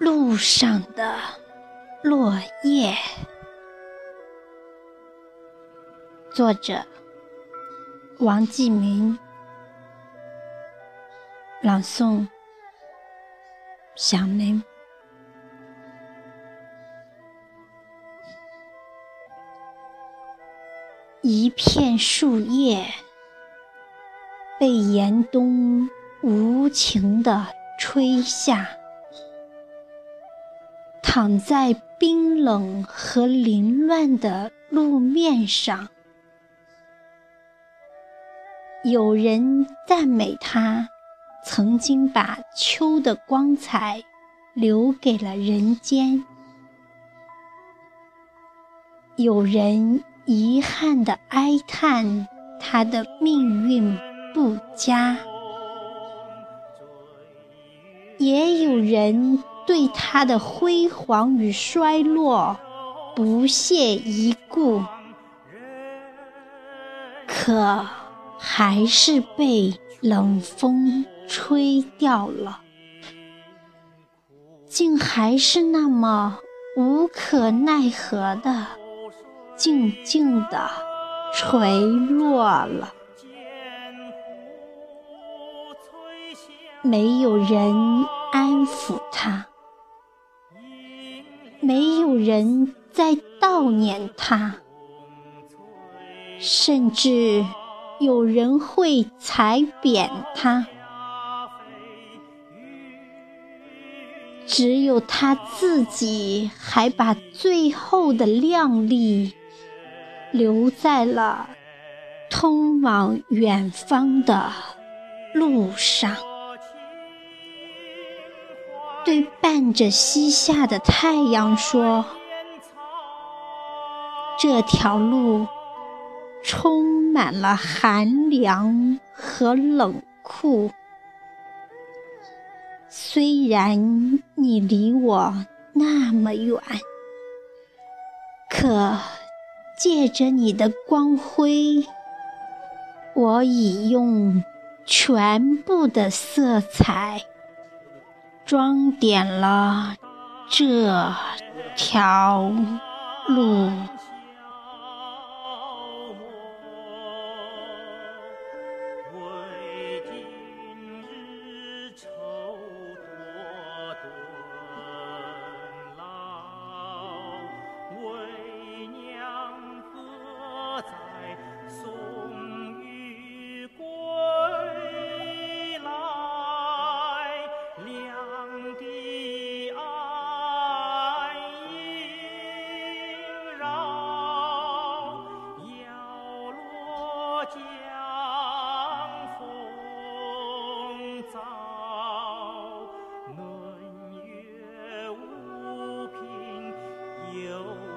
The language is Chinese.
路上的落叶。作者：王继明。朗诵：小梅。一片树叶被严冬无情的吹下，躺在冰冷和凌乱的路面上。有人赞美他，曾经把秋的光彩留给了人间；有人。遗憾地哀叹他的命运不佳，也有人对他的辉煌与衰落不屑一顾，可还是被冷风吹掉了，竟还是那么无可奈何的。静静地垂落了，没有人安抚他，没有人在悼念他，甚至有人会踩扁他。只有他自己，还把最后的亮丽。留在了通往远方的路上，对伴着西下的太阳说：“这条路充满了寒凉和冷酷，虽然你离我那么远，可……”借着你的光辉，我已用全部的色彩装点了这条路。有。